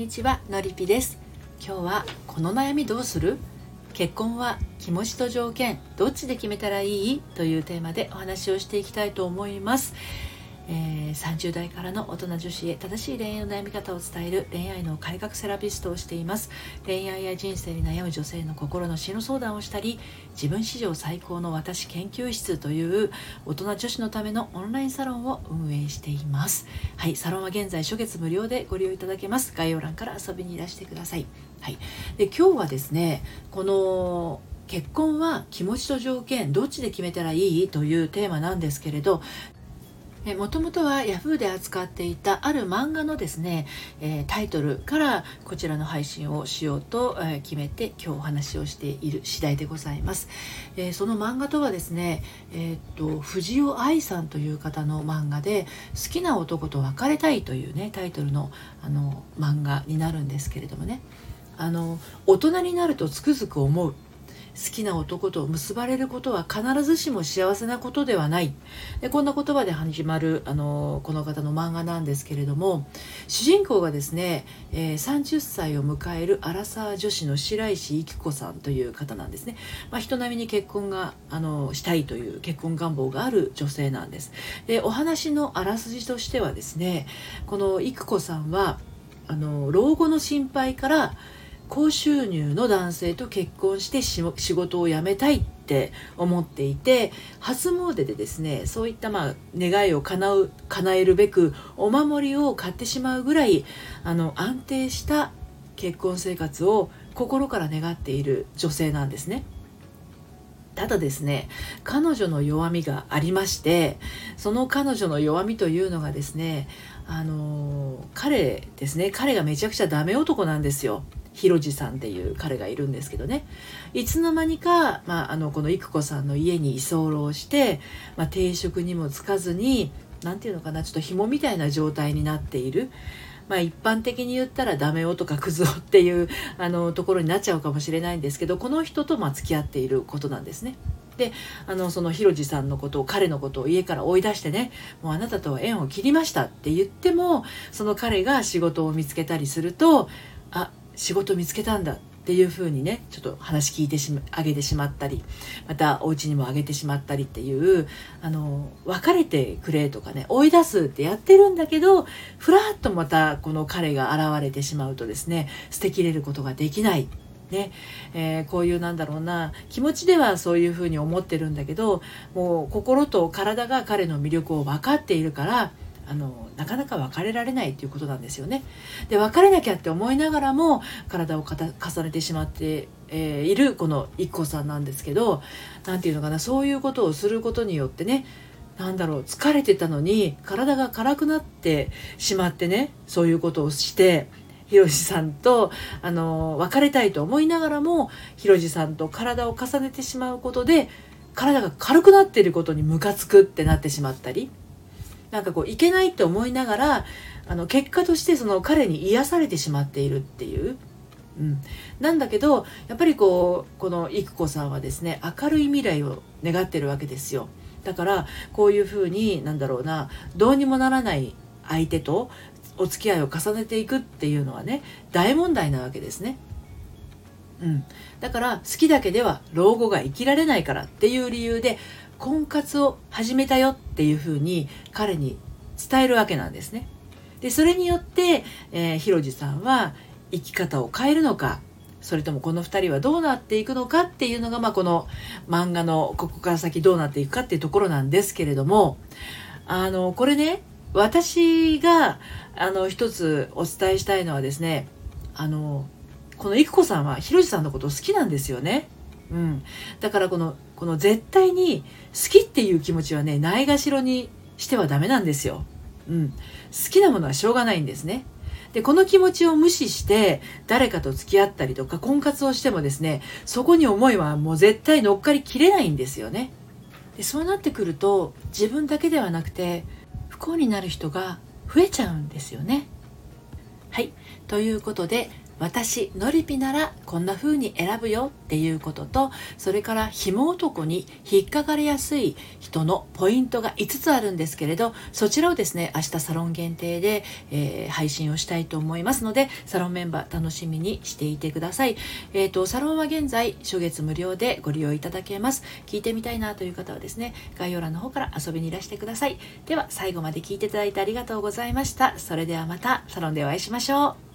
にちはのりぴです。今日はこの悩みどうする？結婚は気持ちと条件どっちで決めたらいい？というテーマでお話をしていきたいと思います。えー、30代からの大人女子へ正しい恋愛の悩み方を伝える恋愛の改革セラピストをしています。恋愛や人生に悩む女性の心の進路相談をしたり自分史上最高の私研究室という大人女子のためのオンラインサロンを運営しています。はいサロンは現在初月無料でご利用いただけます。概要欄から遊びにいらしてください。はい。で今日はですねこの結婚は気持ちと条件どっちで決めたらいい？というテーマなんですけれどもともとは Yahoo! で扱っていたある漫画のですね、えー、タイトルからこちらの配信をしようと、え、決めて今日お話をしている次第でございます、えー、その漫画とはですね、えっと藤尾愛さんという方の漫画で「好きな男と別れたい」というねタイトルのあの漫画になるんですけれどもね。あの大人になるとつくづく思う好きな男と結ばれることは必ずしも幸せなことではない。でこんな言葉で始まるあのこの方の漫画なんですけれども主人公がですね、えー、30歳を迎えるアラサー女子の白石幸子さんという方なんですね、まあ、人並みに結婚があのしたいという結婚願望がある女性なんです。でお話のあらすじとしてはですねこの育子さんはあの老後の心配から高収入の男性と結婚して仕事を辞めたいって思っていて初詣でですねそういったまあ願いを叶う叶えるべくお守りを買ってしまうぐらいあの安定した結婚生活を心から願っている女性なんですね。ただですね彼女の弱みがありましてその彼女の弱みというのがですねあの彼ですね彼がめちゃくちゃダメ男なんですよ。ひろじさんっていう彼がいるんですけどねいつの間にか、まあ、あのこの育子さんの家に居候して、まあ、定職にもつかずに何て言うのかなちょっと紐みたいな状態になっている。まあ、一般的に言ったらダメ男とかクズ男っていうあのところになっちゃうかもしれないんですけどこの人とまあ付き合っていることなんですね。であのそのひろじさんのことを彼のことを家から追い出してねもうあなたとは縁を切りましたって言ってもその彼が仕事を見つけたりするとあ仕事見つけたんだっていう風にねちょっと話聞いてしまあげてしまったりまたお家にもあげてしまったりっていうあの別れてくれとかね追い出すってやってるんだけどふらっとまたこの彼が現れてしまうとですね捨てきれることができない。ね。えー、こういうなんだろうな気持ちではそういうふうに思ってるんだけどもう心と体が彼の魅力を分かっているからあのなかなか別れられないということなんですよね。で別れなきゃって思いながらも体を重ねてしまって、えー、いるこの IKKO さんなんですけど何て言うのかなそういうことをすることによってねなんだろう疲れてたのに体が辛くなってしまってねそういうことをしてひろじさんとあの別れたいと思いながらもひろじさんと体を重ねてしまうことで体が軽くなっていることにムカつくってなってしまったりなんかこういけないって思いながらあの結果としてその彼に癒されてしまっているっていう。うん、なんだけどやっぱりこうこの育子さんはですね明るい未来を願ってるわけですよだからこういうふうになんだろうなどうにもならない相手とお付き合いを重ねていくっていうのはね大問題なわけですね。うん、だから好きだけでは老後が生きられないからっていう理由で婚活を始めたよっていうふうに彼に伝えるわけなんですね。でそれによって、えー、ひろじさんは生き方を変えるのかそれともこの2人はどうなっていくのかっていうのが、まあ、この漫画のここから先どうなっていくかっていうところなんですけれどもあのこれね私があの一つお伝えしたいのはですねあのこの育子さんはひろじさんのこと好きなんですよね。うん、だからこのこの絶対に好きっていう気持ちはねないがしろにしてはダメなんですよ。うん、好きなものはしょうがないんですね。でこの気持ちを無視して誰かと付き合ったりとか婚活をしてもですねそこに思いはもう絶対乗っかりきれないんですよね。でそうなってくると自分だけではなくて不幸になる人が増えちゃうんですよね。はいということで私のりぴならこんな風に選ぶよっていうこととそれから紐男に引っかかりやすい人のポイントが5つあるんですけれどそちらをですね明日サロン限定で、えー、配信をしたいと思いますのでサロンメンバー楽しみにしていてください、えーと、サロンは現在初月無料でご利用いただけます。聞いてみたいなという方はですね概要欄の方から遊びにいらしてください。では最後まで聞いていただいてありがとうございました。それではまたサロンでお会いしましょう。